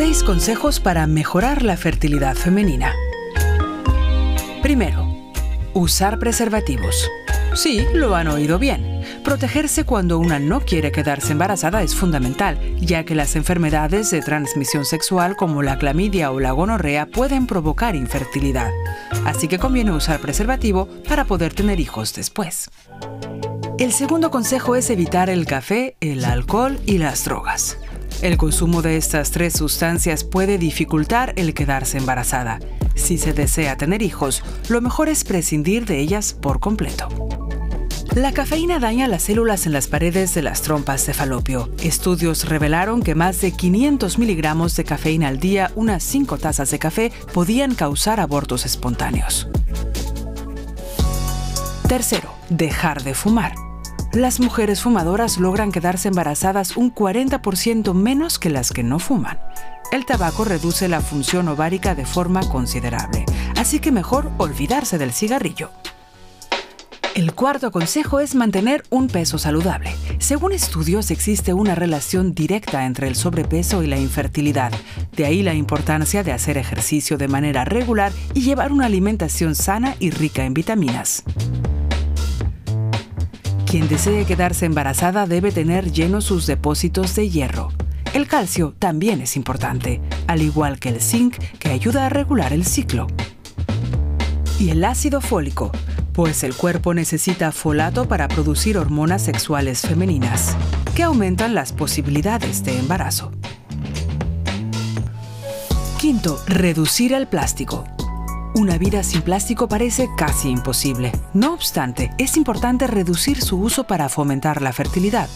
6 consejos para mejorar la fertilidad femenina. Primero, usar preservativos. Sí, lo han oído bien. Protegerse cuando una no quiere quedarse embarazada es fundamental, ya que las enfermedades de transmisión sexual como la clamidia o la gonorrea pueden provocar infertilidad. Así que conviene usar preservativo para poder tener hijos después. El segundo consejo es evitar el café, el alcohol y las drogas. El consumo de estas tres sustancias puede dificultar el quedarse embarazada. Si se desea tener hijos, lo mejor es prescindir de ellas por completo. La cafeína daña las células en las paredes de las trompas de falopio. Estudios revelaron que más de 500 miligramos de cafeína al día, unas 5 tazas de café, podían causar abortos espontáneos. Tercero, dejar de fumar las mujeres fumadoras logran quedarse embarazadas un 40% menos que las que no fuman. El tabaco reduce la función ovárica de forma considerable, así que mejor olvidarse del cigarrillo. El cuarto consejo es mantener un peso saludable. Según estudios existe una relación directa entre el sobrepeso y la infertilidad. De ahí la importancia de hacer ejercicio de manera regular y llevar una alimentación sana y rica en vitaminas. Quien desee quedarse embarazada debe tener llenos sus depósitos de hierro. El calcio también es importante, al igual que el zinc que ayuda a regular el ciclo. Y el ácido fólico, pues el cuerpo necesita folato para producir hormonas sexuales femeninas, que aumentan las posibilidades de embarazo. Quinto, reducir el plástico. Una vida sin plástico parece casi imposible. No obstante, es importante reducir su uso para fomentar la fertilidad.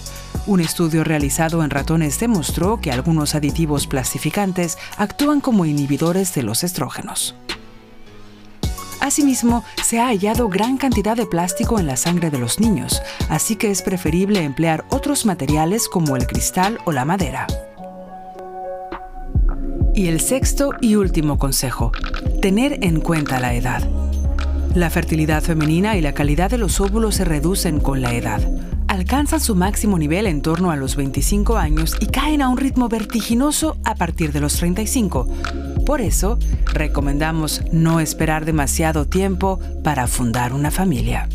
Un estudio realizado en ratones demostró que algunos aditivos plastificantes actúan como inhibidores de los estrógenos. Asimismo, se ha hallado gran cantidad de plástico en la sangre de los niños, así que es preferible emplear otros materiales como el cristal o la madera. Y el sexto y último consejo, tener en cuenta la edad. La fertilidad femenina y la calidad de los óvulos se reducen con la edad. Alcanzan su máximo nivel en torno a los 25 años y caen a un ritmo vertiginoso a partir de los 35. Por eso, recomendamos no esperar demasiado tiempo para fundar una familia.